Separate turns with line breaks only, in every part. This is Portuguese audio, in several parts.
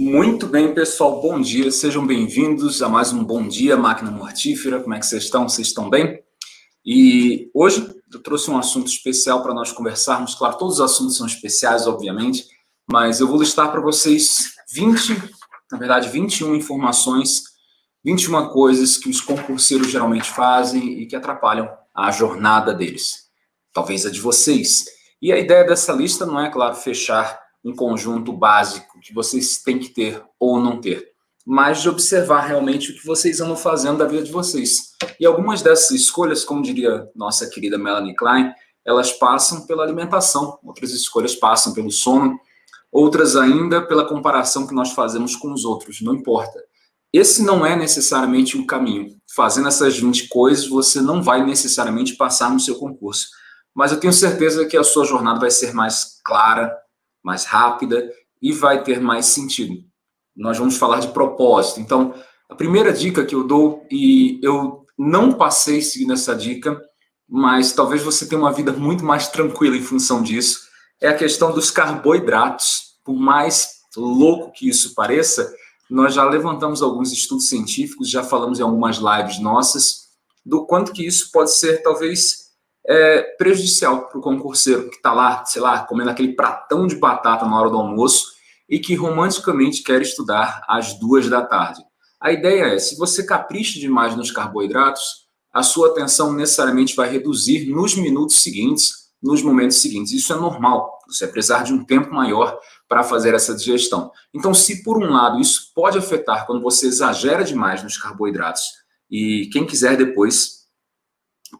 Muito bem, pessoal. Bom dia. Sejam bem-vindos a mais um Bom Dia Máquina Mortífera. Como é que vocês estão? Vocês estão bem? E hoje eu trouxe um assunto especial para nós conversarmos. Claro, todos os assuntos são especiais, obviamente, mas eu vou listar para vocês 20, na verdade, 21 informações, 21 coisas que os concurseiros geralmente fazem e que atrapalham a jornada deles. Talvez a de vocês. E a ideia dessa lista não é, claro, fechar um conjunto básico que vocês têm que ter ou não ter, mas de observar realmente o que vocês andam fazendo da vida de vocês. E algumas dessas escolhas, como diria nossa querida Melanie Klein, elas passam pela alimentação, outras escolhas passam pelo sono, outras ainda pela comparação que nós fazemos com os outros, não importa. Esse não é necessariamente o caminho. Fazendo essas 20 coisas, você não vai necessariamente passar no seu concurso. Mas eu tenho certeza que a sua jornada vai ser mais clara, mais rápida e vai ter mais sentido. Nós vamos falar de propósito. Então, a primeira dica que eu dou, e eu não passei seguindo essa dica, mas talvez você tenha uma vida muito mais tranquila em função disso, é a questão dos carboidratos. Por mais louco que isso pareça, nós já levantamos alguns estudos científicos, já falamos em algumas lives nossas, do quanto que isso pode ser, talvez, é, prejudicial para o concurseiro que está lá, sei lá, comendo aquele pratão de batata na hora do almoço e que romanticamente quer estudar às duas da tarde. A ideia é, se você capricha demais nos carboidratos, a sua atenção necessariamente vai reduzir nos minutos seguintes, nos momentos seguintes. Isso é normal. Você vai precisar de um tempo maior para fazer essa digestão. Então, se por um lado isso pode afetar quando você exagera demais nos carboidratos, e quem quiser depois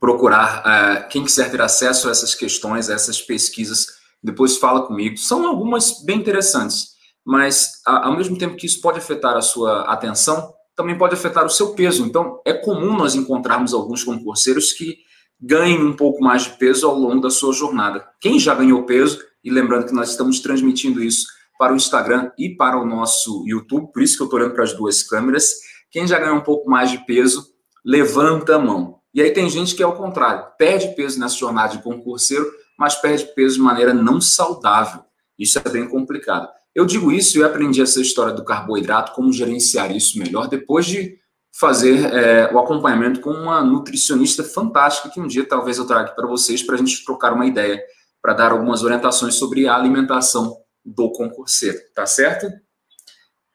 procurar, uh, quem quiser ter acesso a essas questões, a essas pesquisas, depois fala comigo. São algumas bem interessantes, mas ao mesmo tempo que isso pode afetar a sua atenção, também pode afetar o seu peso. Então, é comum nós encontrarmos alguns concurseiros que ganhem um pouco mais de peso ao longo da sua jornada. Quem já ganhou peso, e lembrando que nós estamos transmitindo isso para o Instagram e para o nosso YouTube, por isso que eu estou olhando para as duas câmeras, quem já ganhou um pouco mais de peso, levanta a mão. E aí tem gente que é o contrário, perde peso nessa jornada de concurseiro, mas perde peso de maneira não saudável. Isso é bem complicado. Eu digo isso e aprendi essa história do carboidrato, como gerenciar isso melhor, depois de fazer é, o acompanhamento com uma nutricionista fantástica, que um dia talvez eu traga aqui para vocês, para a gente trocar uma ideia, para dar algumas orientações sobre a alimentação do concurseiro, tá certo?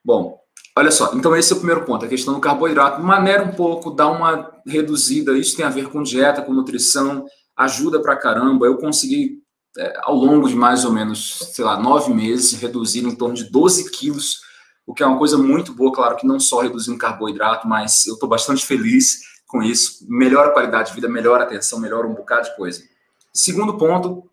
Bom, Olha só, então esse é o primeiro ponto, a questão do carboidrato. Maneira um pouco, dá uma reduzida, isso tem a ver com dieta, com nutrição, ajuda pra caramba. Eu consegui, é, ao longo de mais ou menos, sei lá, nove meses, reduzir em torno de 12 quilos, o que é uma coisa muito boa, claro que não só reduzindo carboidrato, mas eu estou bastante feliz com isso. Melhora a qualidade de vida, melhora a atenção, melhora um bocado de coisa. Segundo ponto,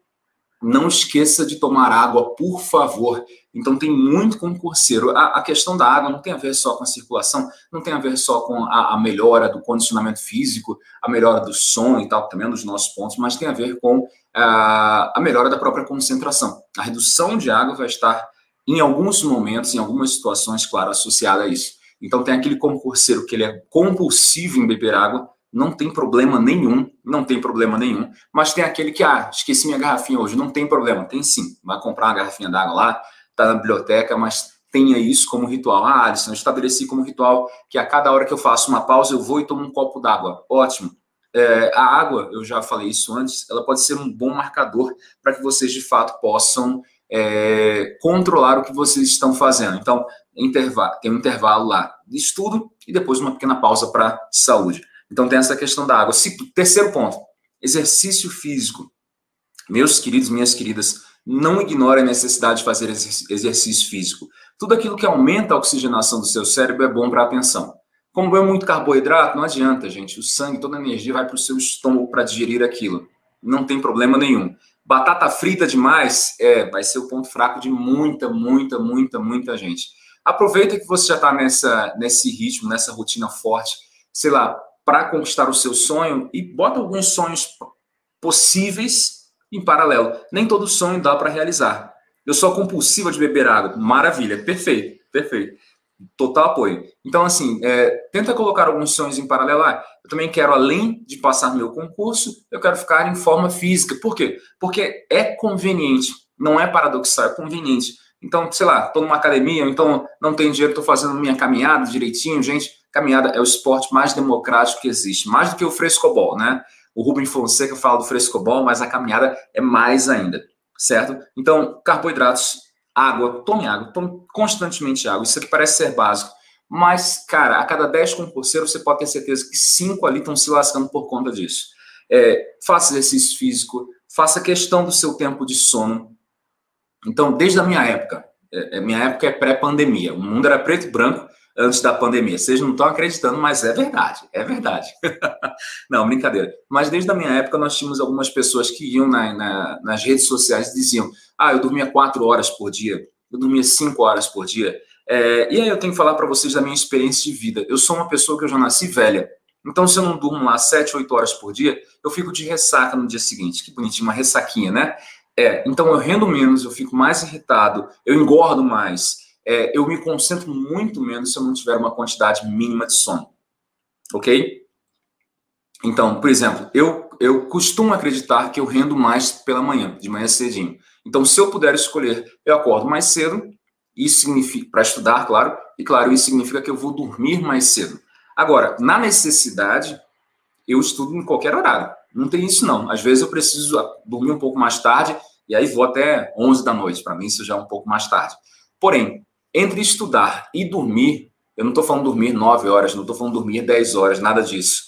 não esqueça de tomar água, por favor. Então, tem muito concurseiro. A, a, questão da água não tem a ver só com a circulação, não tem a ver só com a, a, melhora do condicionamento físico, a melhora do som e tal, também é um dos nossos pontos, mas tem a ver com a, a melhora da própria concentração. A redução de água vai estar, em alguns momentos, em algumas situações, claro, associada a isso. Então, tem aquele concurseiro que ele é compulsivo em beber água, não tem problema nenhum, não tem problema nenhum. Mas tem aquele que, ah, esqueci minha garrafinha hoje, não tem problema, tem sim. Vai comprar uma garrafinha d'água lá, tá na biblioteca, mas tenha isso como ritual. Ah, Alisson, eu estabeleci como ritual que a cada hora que eu faço uma pausa, eu vou e tomo um copo d'água. Ótimo. É, a água, eu já falei isso antes, ela pode ser um bom marcador para que vocês de fato possam é, controlar o que vocês estão fazendo. Então, tem um intervalo lá de estudo e depois uma pequena pausa para saúde. Então tem essa questão da água. Terceiro ponto, exercício físico. Meus queridos, minhas queridas, não ignore a necessidade de fazer exercício físico. Tudo aquilo que aumenta a oxigenação do seu cérebro é bom para a atenção. Como é muito carboidrato, não adianta, gente. O sangue, toda a energia vai para o seu estômago para digerir aquilo. Não tem problema nenhum. Batata frita demais, é, vai ser o ponto fraco de muita, muita, muita, muita gente. Aproveita que você já está nesse ritmo, nessa rotina forte. Sei lá, para conquistar o seu sonho e bota alguns sonhos possíveis em paralelo. Nem todo sonho dá para realizar. Eu sou compulsiva de beber água. Maravilha, perfeito, perfeito. Total apoio. Então, assim, é, tenta colocar alguns sonhos em paralelo. Ah, eu também quero, além de passar meu concurso, eu quero ficar em forma física. Por quê? Porque é conveniente, não é paradoxal, é conveniente. Então, sei lá, estou numa academia, então não tenho dinheiro, estou fazendo minha caminhada direitinho. Gente, caminhada é o esporte mais democrático que existe, mais do que o frescobol, né? O Rubem Fonseca fala do frescobol, mas a caminhada é mais ainda, certo? Então, carboidratos, água, tome água, tome constantemente água. Isso aqui parece ser básico, mas, cara, a cada 10 concurseiros, você pode ter certeza que 5 ali estão se lascando por conta disso. É, faça exercício físico, faça questão do seu tempo de sono. Então, desde a minha época, é, é minha época é pré-pandemia, o mundo era preto e branco, antes da pandemia. Vocês não estão acreditando, mas é verdade, é verdade. não, brincadeira. Mas desde a minha época nós tínhamos algumas pessoas que iam na, na, nas redes sociais e diziam: ah, eu dormia quatro horas por dia, eu dormia cinco horas por dia. É, e aí eu tenho que falar para vocês da minha experiência de vida. Eu sou uma pessoa que eu já nasci velha. Então, se eu não durmo lá sete, oito horas por dia, eu fico de ressaca no dia seguinte. Que bonitinho, uma ressaquinha, né? É, então eu rendo menos, eu fico mais irritado, eu engordo mais é, eu me concentro muito menos se eu não tiver uma quantidade mínima de sono. Ok? Então, por exemplo, eu, eu costumo acreditar que eu rendo mais pela manhã, de manhã cedinho. Então, se eu puder escolher, eu acordo mais cedo, isso significa, para estudar, claro, e claro, isso significa que eu vou dormir mais cedo. Agora, na necessidade, eu estudo em qualquer horário. Não tem isso, não. Às vezes eu preciso dormir um pouco mais tarde, e aí vou até 11 da noite. Para mim, isso já é um pouco mais tarde. Porém, entre estudar e dormir, eu não estou falando dormir 9 horas, não estou falando dormir 10 horas, nada disso.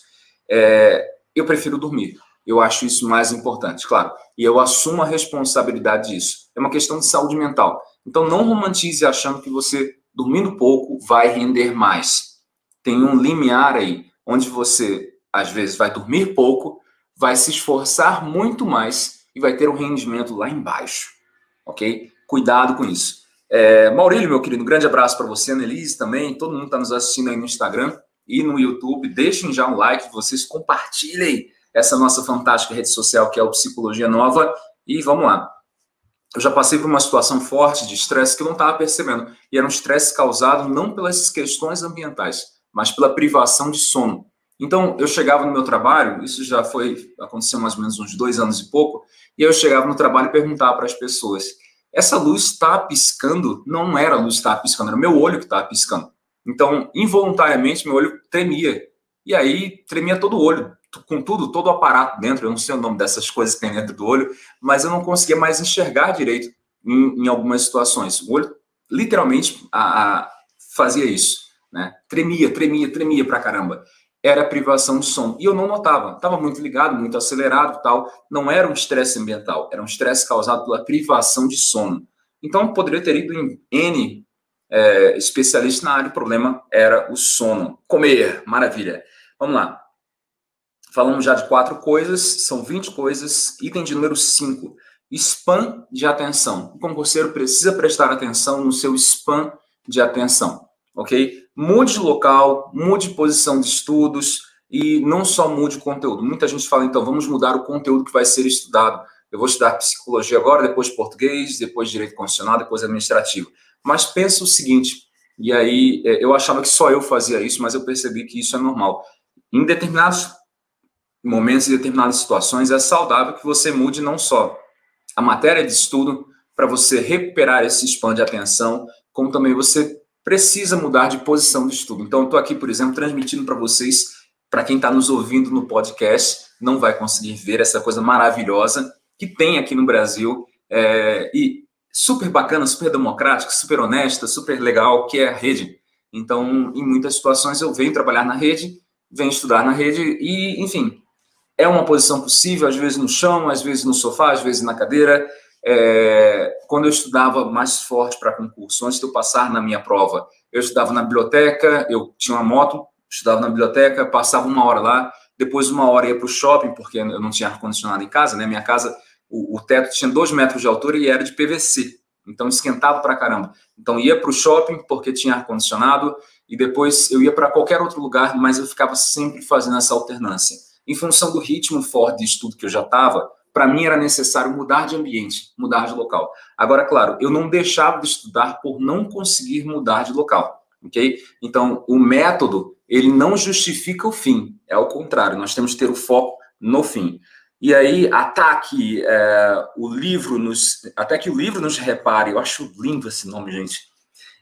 É, eu prefiro dormir. Eu acho isso mais importante, claro. E eu assumo a responsabilidade disso. É uma questão de saúde mental. Então, não romantize achando que você, dormindo pouco, vai render mais. Tem um limiar aí, onde você, às vezes, vai dormir pouco, vai se esforçar muito mais e vai ter um rendimento lá embaixo. Ok? Cuidado com isso. É, Maurílio, meu querido, um grande abraço para você, Annelise também, todo mundo está nos assistindo aí no Instagram e no YouTube. Deixem já um like, vocês compartilhem essa nossa fantástica rede social que é o Psicologia Nova. E vamos lá. Eu já passei por uma situação forte de estresse que eu não estava percebendo. E era um estresse causado não pelas questões ambientais, mas pela privação de sono. Então, eu chegava no meu trabalho, isso já foi, aconteceu mais ou menos uns dois anos e pouco, e eu chegava no trabalho e perguntava para as pessoas: essa luz está piscando, não era a luz que estava piscando, era meu olho que estava piscando. Então, involuntariamente, meu olho tremia. E aí, tremia todo o olho, com tudo, todo o aparato dentro. Eu não sei o nome dessas coisas que tem dentro do olho, mas eu não conseguia mais enxergar direito em, em algumas situações. O olho, literalmente, a, a, fazia isso. Né? Tremia, tremia, tremia pra caramba era privação de som. E eu não notava. Estava muito ligado, muito acelerado tal. Não era um estresse ambiental, era um estresse causado pela privação de sono. Então, poderia ter ido em N é, especialista na área. O problema era o sono. Comer, maravilha. Vamos lá. Falamos já de quatro coisas, são 20 coisas. Item de número 5. Spam de atenção. O concurseiro precisa prestar atenção no seu spam de atenção ok? Mude de local, mude de posição de estudos e não só mude o conteúdo. Muita gente fala, então, vamos mudar o conteúdo que vai ser estudado. Eu vou estudar psicologia agora, depois português, depois direito constitucional, depois administrativo. Mas pensa o seguinte, e aí é, eu achava que só eu fazia isso, mas eu percebi que isso é normal. Em determinados momentos, em determinadas situações, é saudável que você mude não só a matéria de estudo para você recuperar esse span de atenção, como também você precisa mudar de posição de estudo. Então, estou aqui, por exemplo, transmitindo para vocês, para quem está nos ouvindo no podcast, não vai conseguir ver essa coisa maravilhosa que tem aqui no Brasil é, e super bacana, super democrática, super honesta, super legal, que é a rede. Então, em muitas situações, eu venho trabalhar na rede, venho estudar na rede e, enfim, é uma posição possível, às vezes no chão, às vezes no sofá, às vezes na cadeira, é, quando eu estudava mais forte para concurso, antes de eu passar na minha prova, eu estudava na biblioteca, eu tinha uma moto, estudava na biblioteca, passava uma hora lá, depois uma hora ia para o shopping, porque eu não tinha ar-condicionado em casa, né? Minha casa, o, o, teto tinha dois metros de altura e era de PVC, então esquentava para caramba. Então ia para o shopping porque tinha ar-condicionado e depois eu ia para qualquer outro lugar, mas eu ficava sempre fazendo essa alternância. Em função do ritmo forte de estudo que eu já estava, para mim era necessário mudar de ambiente, mudar de local. Agora, claro, eu não deixava de estudar por não conseguir mudar de local, ok? Então, o método, ele não justifica o fim, é o contrário, nós temos que ter o foco no fim. E aí, ataque é, o livro nos. Até que o livro nos repare. Eu acho lindo esse nome, gente.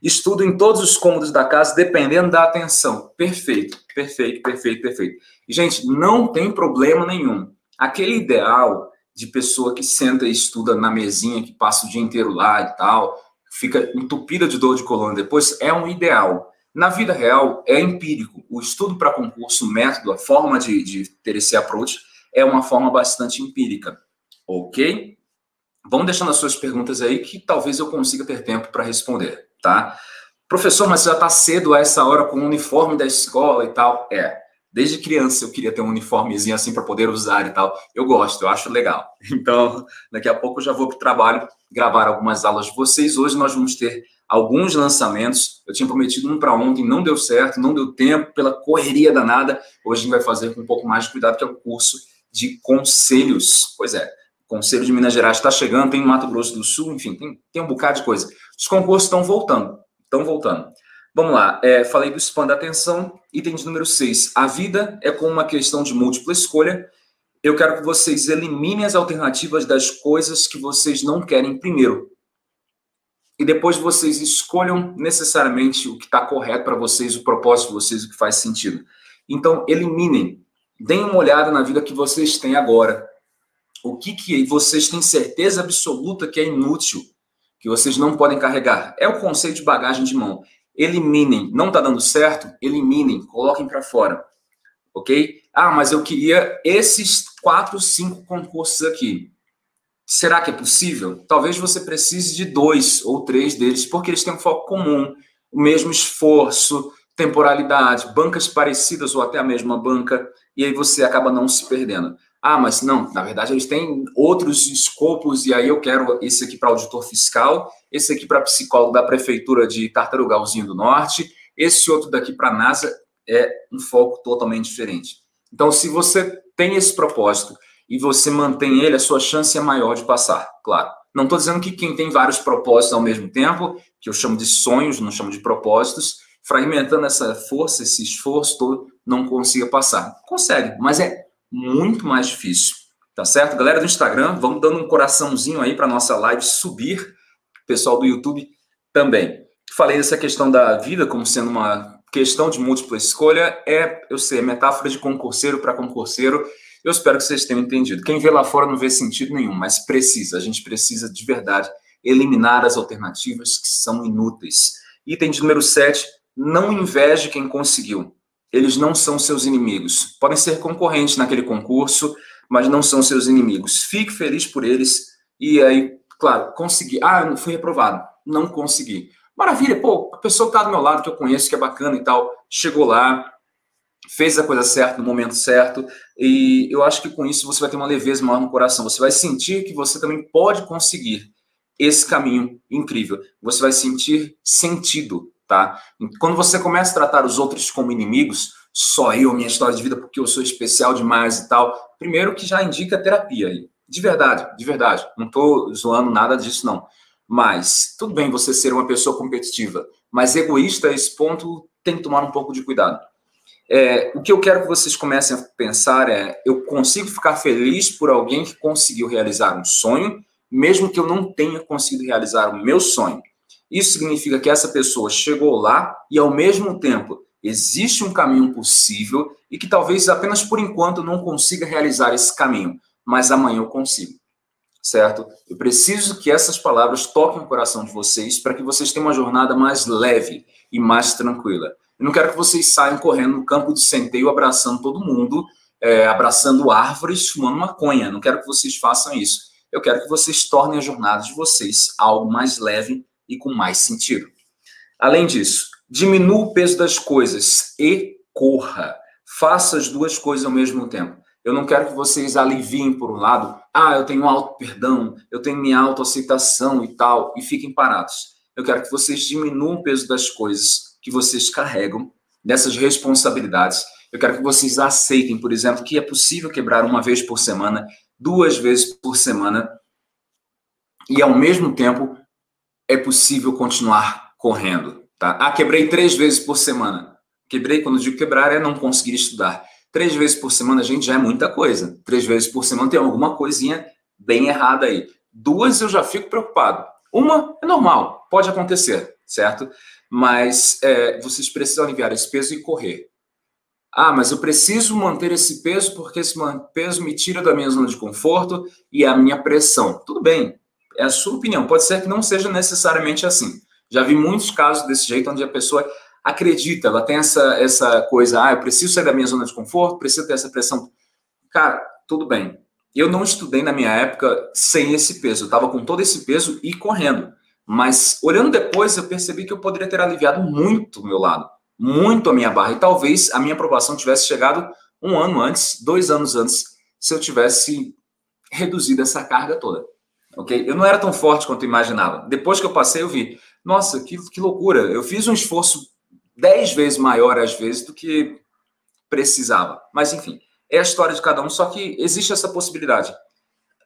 Estudo em todos os cômodos da casa, dependendo da atenção. Perfeito, perfeito, perfeito, perfeito. Gente, não tem problema nenhum. Aquele ideal de pessoa que senta e estuda na mesinha, que passa o dia inteiro lá e tal, fica entupida de dor de coluna depois, é um ideal. Na vida real, é empírico. O estudo para concurso, o método, a forma de, de ter esse approach é uma forma bastante empírica. Ok? Vamos deixando as suas perguntas aí que talvez eu consiga ter tempo para responder, tá? Professor, mas já está cedo a essa hora com o uniforme da escola e tal. É, desde criança eu queria ter um uniformezinho assim para poder usar e tal. Eu gosto, eu acho legal. Então, daqui a pouco eu já vou para o trabalho gravar algumas aulas de vocês. Hoje nós vamos ter alguns lançamentos. Eu tinha prometido um para ontem, não deu certo, não deu tempo pela correria danada. Hoje a gente vai fazer com um pouco mais de cuidado, que é o curso de conselhos. Pois é, Conselho de Minas Gerais está chegando, tem Mato Grosso do Sul, enfim, tem, tem um bocado de coisa. Os concursos estão voltando, estão voltando. Vamos lá, é, falei do spam da atenção, item de número 6. A vida é como uma questão de múltipla escolha. Eu quero que vocês eliminem as alternativas das coisas que vocês não querem primeiro. E depois vocês escolham necessariamente o que está correto para vocês, o propósito de vocês, o que faz sentido. Então, eliminem Deem uma olhada na vida que vocês têm agora. O que, que vocês têm certeza absoluta que é inútil, que vocês não podem carregar. É o conceito de bagagem de mão. Eliminem. Não está dando certo? Eliminem. Coloquem para fora. Ok? Ah, mas eu queria esses quatro, cinco concursos aqui. Será que é possível? Talvez você precise de dois ou três deles, porque eles têm um foco comum, o mesmo esforço, temporalidade, bancas parecidas ou até a mesma banca e aí você acaba não se perdendo. Ah, mas não, na verdade eles têm outros escopos, e aí eu quero esse aqui para auditor fiscal, esse aqui para psicólogo da prefeitura de Tartarugalzinho do Norte, esse outro daqui para a NASA é um foco totalmente diferente. Então, se você tem esse propósito e você mantém ele, a sua chance é maior de passar, claro. Não estou dizendo que quem tem vários propósitos ao mesmo tempo, que eu chamo de sonhos, não chamo de propósitos, fragmentando essa força, esse esforço todo, não consiga passar. Consegue, mas é muito mais difícil. Tá certo? Galera do Instagram, vamos dando um coraçãozinho aí para nossa live subir. Pessoal do YouTube também. Falei dessa questão da vida como sendo uma questão de múltipla escolha. É, eu sei, é metáfora de concurseiro para concurseiro. Eu espero que vocês tenham entendido. Quem vê lá fora não vê sentido nenhum, mas precisa, a gente precisa de verdade eliminar as alternativas que são inúteis. Item de número 7, não inveje quem conseguiu eles não são seus inimigos. Podem ser concorrentes naquele concurso, mas não são seus inimigos. Fique feliz por eles e aí, claro, consegui. Ah, fui reprovado. Não consegui. Maravilha, pô, a pessoa que está do meu lado, que eu conheço, que é bacana e tal, chegou lá, fez a coisa certa no momento certo, e eu acho que com isso você vai ter uma leveza maior no coração. Você vai sentir que você também pode conseguir esse caminho incrível. Você vai sentir sentido tá? Quando você começa a tratar os outros como inimigos, só eu, minha história de vida, porque eu sou especial demais e tal, primeiro que já indica terapia aí. De verdade, de verdade. Não estou zoando nada disso, não. Mas, tudo bem você ser uma pessoa competitiva, mas egoísta esse ponto tem que tomar um pouco de cuidado. É, o que eu quero que vocês comecem a pensar é: eu consigo ficar feliz por alguém que conseguiu realizar um sonho, mesmo que eu não tenha conseguido realizar o meu sonho. Isso significa que essa pessoa chegou lá e, ao mesmo tempo, existe um caminho possível e que talvez apenas por enquanto não consiga realizar esse caminho, mas amanhã eu consigo. Certo? Eu preciso que essas palavras toquem o coração de vocês para que vocês tenham uma jornada mais leve e mais tranquila. Eu não quero que vocês saiam correndo no campo de centeio abraçando todo mundo, é, abraçando árvores, fumando maconha. Não quero que vocês façam isso. Eu quero que vocês tornem a jornada de vocês algo mais leve e com mais sentido. Além disso, diminua o peso das coisas e corra. Faça as duas coisas ao mesmo tempo. Eu não quero que vocês aliviem por um lado, ah, eu tenho auto perdão, eu tenho minha autoaceitação e tal, e fiquem parados. Eu quero que vocês diminuam o peso das coisas que vocês carregam, dessas responsabilidades. Eu quero que vocês aceitem, por exemplo, que é possível quebrar uma vez por semana, duas vezes por semana, e ao mesmo tempo é possível continuar correndo. Tá? Ah, quebrei três vezes por semana. Quebrei, quando digo quebrar, é não conseguir estudar. Três vezes por semana, gente, já é muita coisa. Três vezes por semana tem alguma coisinha bem errada aí. Duas eu já fico preocupado. Uma é normal, pode acontecer, certo? Mas é, vocês precisam aliviar esse peso e correr. Ah, mas eu preciso manter esse peso porque esse peso me tira da minha zona de conforto e a minha pressão. Tudo bem, é a sua opinião. Pode ser que não seja necessariamente assim. Já vi muitos casos desse jeito onde a pessoa acredita, ela tem essa, essa coisa, ah, eu preciso sair da minha zona de conforto, preciso ter essa pressão. Cara, tudo bem. Eu não estudei na minha época sem esse peso, eu estava com todo esse peso e correndo. Mas olhando depois, eu percebi que eu poderia ter aliviado muito o meu lado, muito a minha barra. E talvez a minha aprovação tivesse chegado um ano antes, dois anos antes, se eu tivesse reduzido essa carga toda. Ok? Eu não era tão forte quanto eu imaginava. Depois que eu passei, eu vi, nossa, que, que loucura. Eu fiz um esforço dez vezes maior às vezes do que precisava. Mas enfim, é a história de cada um, só que existe essa possibilidade.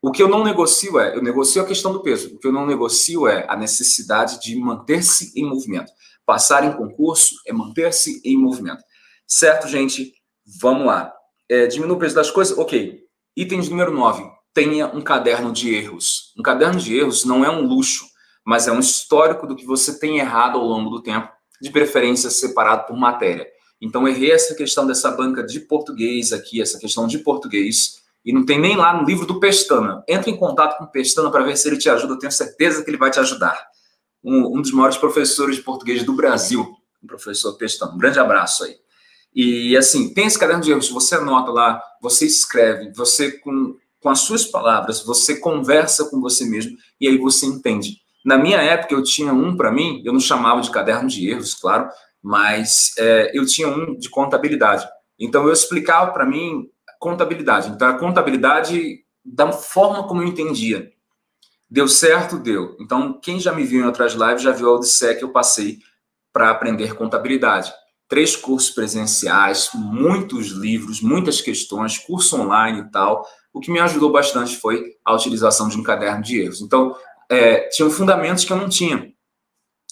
O que eu não negocio é, eu negocio a questão do peso. O que eu não negocio é a necessidade de manter-se em movimento. Passar em concurso é manter-se em movimento. Certo, gente? Vamos lá. É, o peso das coisas? Ok. Item número 9. Tenha um caderno de erros. Um caderno de erros não é um luxo, mas é um histórico do que você tem errado ao longo do tempo de preferência separado por matéria. Então, errei essa questão dessa banca de português aqui, essa questão de português, e não tem nem lá no livro do Pestana. Entra em contato com o Pestana para ver se ele te ajuda, eu tenho certeza que ele vai te ajudar. Um, um dos maiores professores de português do Brasil, o professor Pestana. Um grande abraço aí. E assim, tem esse caderno de erros, você anota lá, você escreve, você com, com as suas palavras, você conversa com você mesmo, e aí você entende na minha época, eu tinha um para mim, eu não chamava de caderno de erros, claro, mas é, eu tinha um de contabilidade. Então, eu explicava para mim contabilidade. Então, a contabilidade da forma como eu entendia. Deu certo? Deu. Então, quem já me viu em outras lives já viu a Odisseia que eu passei para aprender contabilidade. Três cursos presenciais, muitos livros, muitas questões, curso online e tal. O que me ajudou bastante foi a utilização de um caderno de erros. Então, é, tinham fundamentos que eu não tinha.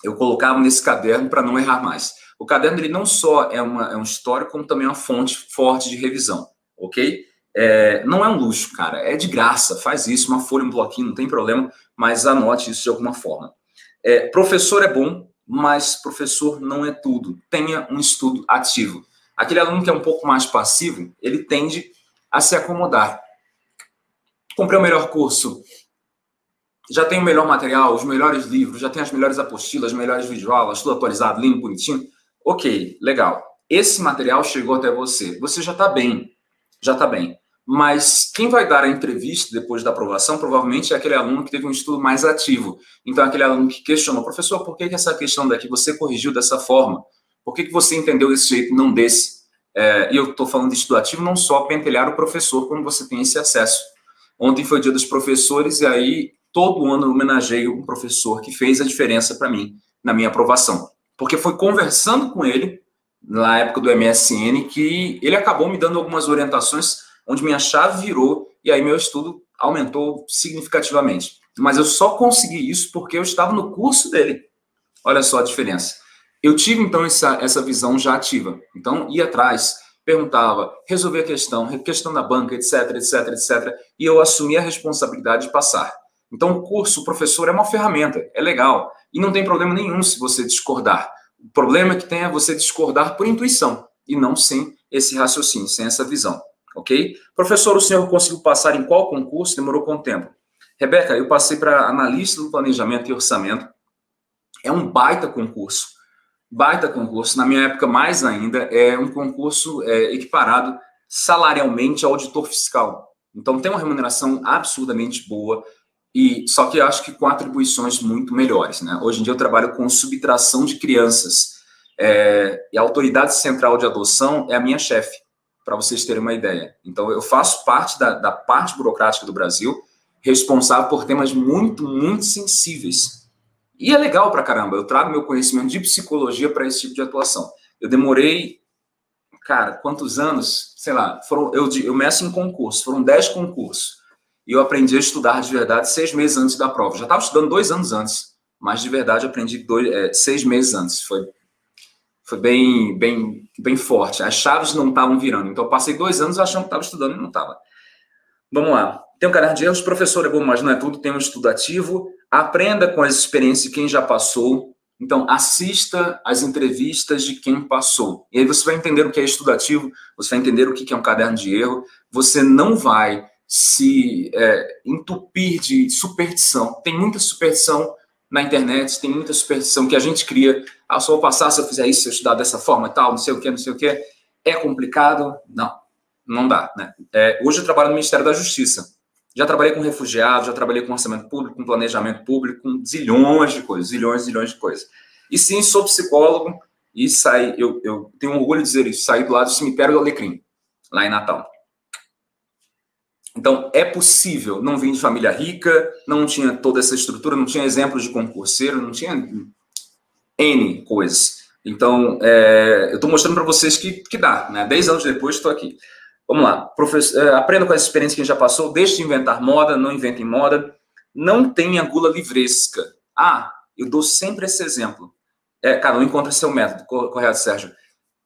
Eu colocava nesse caderno para não errar mais. O caderno ele não só é, uma, é um histórico, como também é uma fonte forte de revisão, ok? É, não é um luxo, cara, é de graça, faz isso, uma folha, um bloquinho, não tem problema, mas anote isso de alguma forma. É, professor é bom, mas professor não é tudo. Tenha um estudo ativo. Aquele aluno que é um pouco mais passivo, ele tende a se acomodar. Comprei o melhor curso, já tem o melhor material, os melhores livros, já tem as melhores apostilas, as melhores videoaulas, tudo atualizado, limpo, bonitinho. Ok, legal. Esse material chegou até você. Você já está bem, já está bem. Mas quem vai dar a entrevista depois da aprovação provavelmente é aquele aluno que teve um estudo mais ativo. Então, aquele aluno que questionou, professor, por que, que essa questão daqui você corrigiu dessa forma? Por que, que você entendeu desse jeito, não desse? É, e eu estou falando de estudo ativo não só pentelhar o professor, como você tem esse acesso. Ontem foi dia dos professores e aí todo ano eu homenageio um professor que fez a diferença para mim na minha aprovação. Porque foi conversando com ele, na época do MSN, que ele acabou me dando algumas orientações onde minha chave virou e aí meu estudo aumentou significativamente. Mas eu só consegui isso porque eu estava no curso dele. Olha só a diferença. Eu tive então essa, essa visão já ativa. Então ia atrás, perguntava, resolvia a questão, questão da banca, etc, etc, etc, e eu assumi a responsabilidade de passar. Então, o curso, o professor é uma ferramenta, é legal. E não tem problema nenhum se você discordar. O problema é que tem é você discordar por intuição e não sem esse raciocínio, sem essa visão. Ok? Professor, o senhor conseguiu passar em qual concurso? Demorou quanto tempo? Rebeca, eu passei para analista do planejamento e orçamento. É um baita concurso. Baita concurso. Na minha época, mais ainda, é um concurso é, equiparado salarialmente ao auditor fiscal. Então, tem uma remuneração absurdamente boa e só que acho que com atribuições muito melhores. Né? Hoje em dia eu trabalho com subtração de crianças. É, e a autoridade central de adoção é a minha chefe, para vocês terem uma ideia. Então eu faço parte da, da parte burocrática do Brasil, responsável por temas muito, muito sensíveis. E é legal para caramba, eu trago meu conhecimento de psicologia para esse tipo de atuação. Eu demorei, cara, quantos anos? Sei lá, foram, eu, eu meço em concurso, foram 10 concursos. E eu aprendi a estudar de verdade seis meses antes da prova. Já estava estudando dois anos antes, mas de verdade aprendi dois, é, seis meses antes. Foi Foi bem, bem, bem forte. As chaves não estavam virando. Então, eu passei dois anos achando que estava estudando e não estava. Vamos lá. Tem um caderno de erros, professor é bom, mas não é tudo. Tem um estudo ativo. Aprenda com as experiências de quem já passou. Então, assista as entrevistas de quem passou. E aí você vai entender o que é estudativo, você vai entender o que é um caderno de erro. Você não vai se é, entupir de superstição. Tem muita superstição na internet, tem muita superstição que a gente cria. Ah, só vou passar se eu fizer isso, se eu estudar dessa forma e tal, não sei o que, não sei o que. É complicado? Não, não dá. Né? É, hoje eu trabalho no Ministério da Justiça. Já trabalhei com refugiados, já trabalhei com orçamento público, com planejamento público, com zilhões de coisas, zilhões, zilhões de coisas. E sim, sou psicólogo e saí, eu, eu tenho orgulho de dizer isso, saí do lado do cemitério do Alecrim, lá em Natal. Então, é possível. Não vim de família rica, não tinha toda essa estrutura, não tinha exemplos de concurseiro, não tinha N coisas. Então, é, eu estou mostrando para vocês que, que dá. Né? Dez anos depois, estou aqui. Vamos lá. Professor, é, aprenda com essa experiência que a gente já passou. Deixe de inventar moda, não inventem moda. Não tenha gula livresca. Ah, eu dou sempre esse exemplo. É, cada um encontra seu método, correto, Sérgio?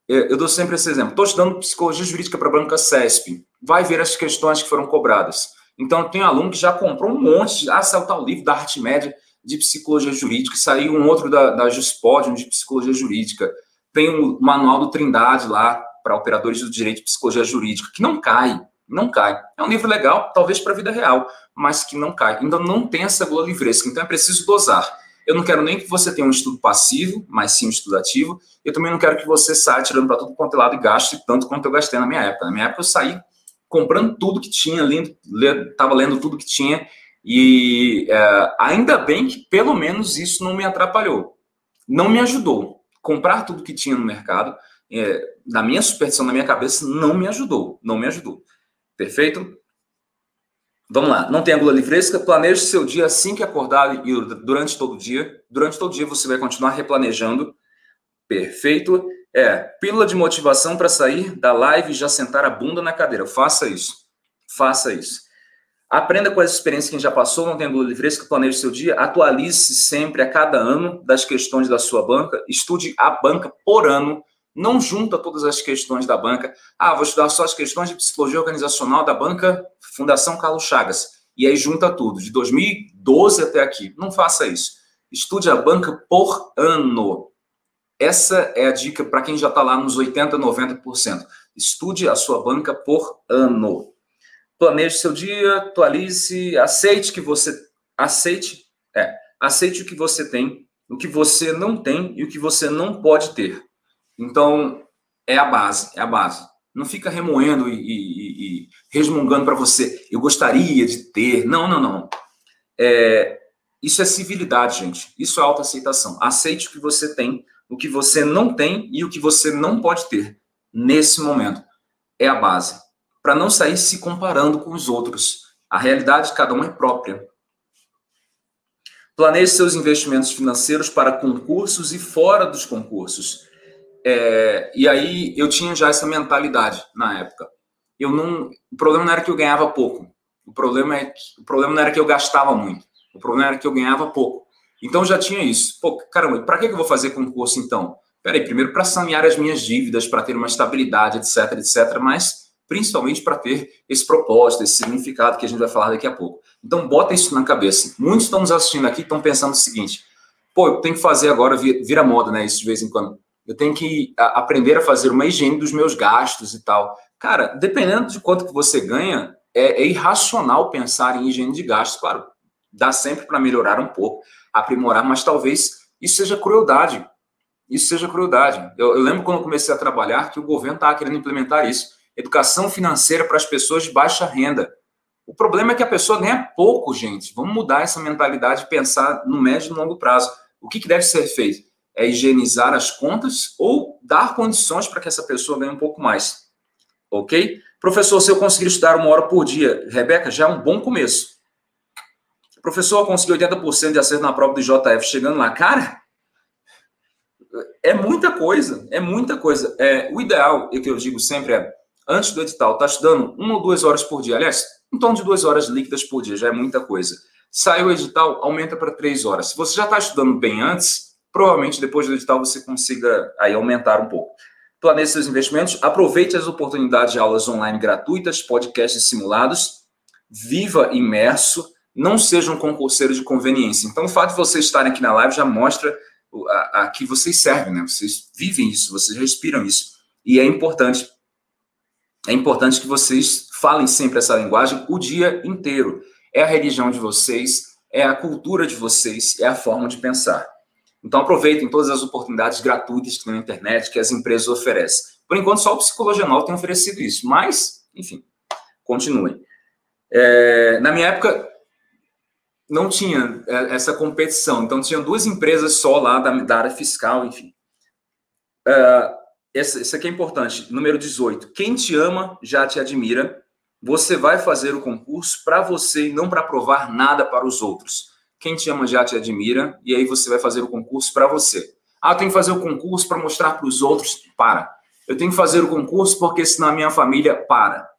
Eu dou sempre esse exemplo. Estou estudando psicologia jurídica para a banca CESP. Vai ver as questões que foram cobradas. Então, tem aluno que já comprou um monte, de, ah, saiu tal livro da arte média de psicologia jurídica, saiu um outro da, da Juspodium de psicologia jurídica. Tem o um manual do Trindade lá, para operadores do direito de psicologia jurídica, que não cai, não cai. É um livro legal, talvez para a vida real, mas que não cai. Ainda não tem essa gula livresca, então é preciso dosar. Eu não quero nem que você tenha um estudo passivo, mas sim um estudo ativo. Eu também não quero que você saia tirando para todo quanto é lado e gaste tanto quanto eu gastei na minha época. Na minha época eu saí comprando tudo que tinha, lendo, estava lendo tudo que tinha, e é, ainda bem que pelo menos isso não me atrapalhou. Não me ajudou. Comprar tudo que tinha no mercado, é, na minha superstição, na minha cabeça, não me ajudou. Não me ajudou. Perfeito? Vamos lá, não tenha gula livresca, planeje seu dia assim que acordar e durante todo o dia. Durante todo o dia você vai continuar replanejando. Perfeito. É, pílula de motivação para sair da live e já sentar a bunda na cadeira. Faça isso. Faça isso. Aprenda com as experiências que já passou, não tenha gula livresca, planeje seu dia, atualize-se sempre a cada ano das questões da sua banca, estude a banca por ano não junta todas as questões da banca. Ah, vou estudar só as questões de psicologia organizacional da banca Fundação Carlos Chagas. E aí junta tudo, de 2012 até aqui. Não faça isso. Estude a banca por ano. Essa é a dica para quem já está lá nos 80%, 90%. Estude a sua banca por ano. Planeje seu dia, atualize, aceite que você. Aceite, é, aceite o que você tem, o que você não tem e o que você não pode ter. Então, é a base, é a base. Não fica remoendo e, e, e resmungando para você, eu gostaria de ter. Não, não, não. É, isso é civilidade, gente. Isso é autoaceitação. Aceite o que você tem, o que você não tem e o que você não pode ter nesse momento. É a base. Para não sair se comparando com os outros. A realidade de cada um é própria. Planeje seus investimentos financeiros para concursos e fora dos concursos. É, e aí eu tinha já essa mentalidade na época. Eu não, o problema não era que eu ganhava pouco. O problema é que, o problema não era que eu gastava muito. O problema era que eu ganhava pouco. Então já tinha isso. Pô, caramba, para que eu vou fazer concurso então? Peraí, primeiro para sanear as minhas dívidas, para ter uma estabilidade, etc, etc, mas principalmente para ter esse propósito, esse significado que a gente vai falar daqui a pouco. Então bota isso na cabeça. Muitos estão nos assistindo aqui estão pensando o seguinte: pô, eu tenho que fazer agora, vira moda, né? Isso de vez em quando eu tenho que aprender a fazer uma higiene dos meus gastos e tal. Cara, dependendo de quanto que você ganha, é, é irracional pensar em higiene de gastos. Claro, dá sempre para melhorar um pouco, aprimorar, mas talvez isso seja crueldade. Isso seja crueldade. Eu, eu lembro quando eu comecei a trabalhar que o governo estava querendo implementar isso. Educação financeira para as pessoas de baixa renda. O problema é que a pessoa ganha pouco, gente. Vamos mudar essa mentalidade e pensar no médio e longo prazo. O que, que deve ser feito? É higienizar as contas ou dar condições para que essa pessoa ganhe um pouco mais. Ok? Professor, se eu conseguir estudar uma hora por dia, Rebeca, já é um bom começo. Professor, consegui 80% de acerto na prova do JF, chegando lá. Cara, é muita coisa, é muita coisa. É, o ideal, e que eu digo sempre é, antes do edital, tá estudando uma ou duas horas por dia. Aliás, em torno de duas horas líquidas por dia, já é muita coisa. Saiu o edital, aumenta para três horas. Se você já está estudando bem antes, provavelmente depois do edital você consiga aí aumentar um pouco. Planeje seus investimentos, aproveite as oportunidades de aulas online gratuitas, podcasts simulados, viva imerso, não seja um concurseiro de conveniência. Então, o fato de vocês estarem aqui na live já mostra a, a que vocês servem, né? Vocês vivem isso, vocês respiram isso. E é importante, é importante que vocês falem sempre essa linguagem o dia inteiro. É a religião de vocês, é a cultura de vocês, é a forma de pensar. Então aproveitem todas as oportunidades gratuitas que tem na internet, que as empresas oferecem. Por enquanto, só o Psicologia Nova tem oferecido isso, mas, enfim, continuem. É, na minha época, não tinha é, essa competição, então tinham duas empresas só lá da, da área fiscal, enfim. Uh, esse, esse aqui é importante, número 18. Quem te ama já te admira. Você vai fazer o concurso para você e não para provar nada para os outros. Quem te ama já te admira, e aí você vai fazer o concurso para você. Ah, eu tenho que fazer o concurso para mostrar para os outros. Para. Eu tenho que fazer o concurso porque senão a minha família para.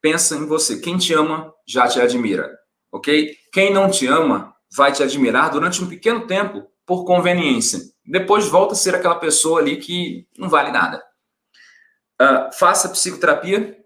Pensa em você. Quem te ama já te admira. Ok? Quem não te ama vai te admirar durante um pequeno tempo por conveniência. Depois volta a ser aquela pessoa ali que não vale nada. Uh, faça psicoterapia,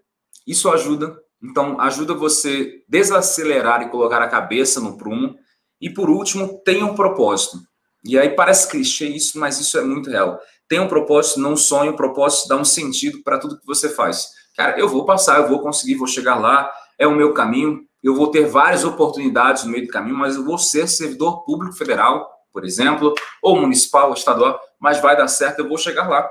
isso ajuda. Então, ajuda você desacelerar e colocar a cabeça no prumo. E por último, tenha um propósito. E aí parece clichê isso, mas isso é muito real. Tenha um propósito, não sonhe, o propósito dá um sentido para tudo que você faz. Cara, eu vou passar, eu vou conseguir, vou chegar lá, é o meu caminho, eu vou ter várias oportunidades no meio do caminho, mas eu vou ser servidor público federal, por exemplo, ou municipal, ou estadual, mas vai dar certo, eu vou chegar lá.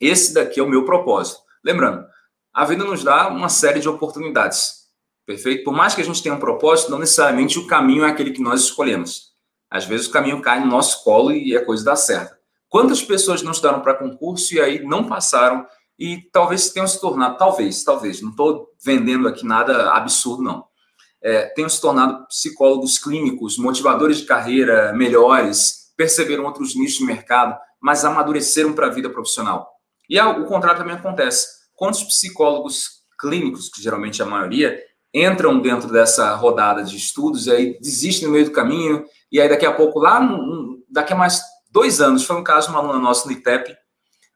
Esse daqui é o meu propósito. Lembrando, a vida nos dá uma série de oportunidades, perfeito? Por mais que a gente tenha um propósito, não necessariamente o caminho é aquele que nós escolhemos. Às vezes o caminho cai no nosso colo e a coisa dá certo. Quantas pessoas não estudaram para concurso e aí não passaram e talvez tenham se tornado, talvez, talvez, não estou vendendo aqui nada absurdo, não é, tenham se tornado psicólogos clínicos, motivadores de carreira melhores, perceberam outros nichos de mercado, mas amadureceram para a vida profissional. E o contrário também acontece. Quantos psicólogos clínicos, que geralmente é a maioria, entram dentro dessa rodada de estudos e aí desistem no meio do caminho, e aí daqui a pouco, lá, daqui a mais dois anos, foi um caso de uma aluna nossa no ITEP,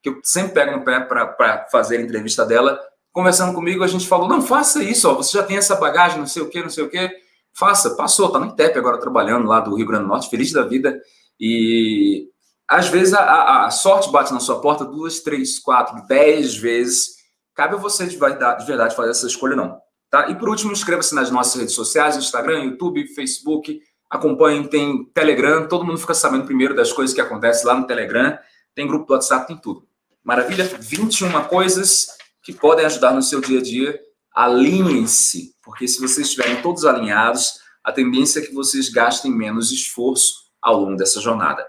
que eu sempre pego no pé para fazer a entrevista dela, conversando comigo, a gente falou: não, faça isso, ó, você já tem essa bagagem, não sei o quê, não sei o quê. Faça, passou, tá no ITEP agora trabalhando lá do Rio Grande do Norte, feliz da vida. E às vezes a, a, a sorte bate na sua porta duas, três, quatro, dez vezes. Cabe a você de verdade, de verdade fazer essa escolha, não. Tá? E por último, inscreva-se nas nossas redes sociais, Instagram, YouTube, Facebook. Acompanhem, tem Telegram, todo mundo fica sabendo primeiro das coisas que acontecem lá no Telegram. Tem grupo do WhatsApp, tem tudo. Maravilha? 21 coisas que podem ajudar no seu dia a dia. Alinhem-se, porque se vocês estiverem todos alinhados, a tendência é que vocês gastem menos esforço ao longo dessa jornada.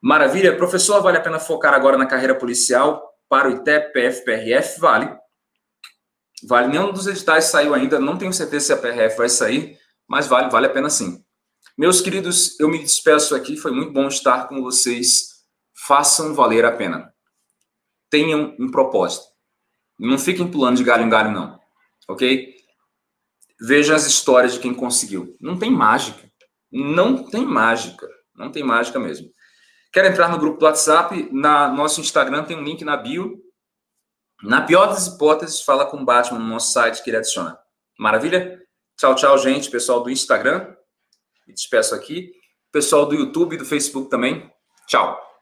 Maravilha. Professor, vale a pena focar agora na carreira policial para o ITEP, PF, PRF? Vale. Vale. Nenhum dos editais saiu ainda, não tenho certeza se a PRF vai sair, mas vale, vale a pena sim. Meus queridos, eu me despeço aqui, foi muito bom estar com vocês. Façam valer a pena. Tenham um propósito. Não fiquem pulando de galho em galho, não. Ok? Vejam as histórias de quem conseguiu. Não tem mágica. Não tem mágica. Não tem mágica mesmo. Quer entrar no grupo do WhatsApp? Na nosso Instagram tem um link na bio. Na pior das hipóteses, fala com o Batman no nosso site que ele adiciona. Maravilha? Tchau, tchau, gente. Pessoal do Instagram. Me despeço aqui. Pessoal do YouTube e do Facebook também. Tchau.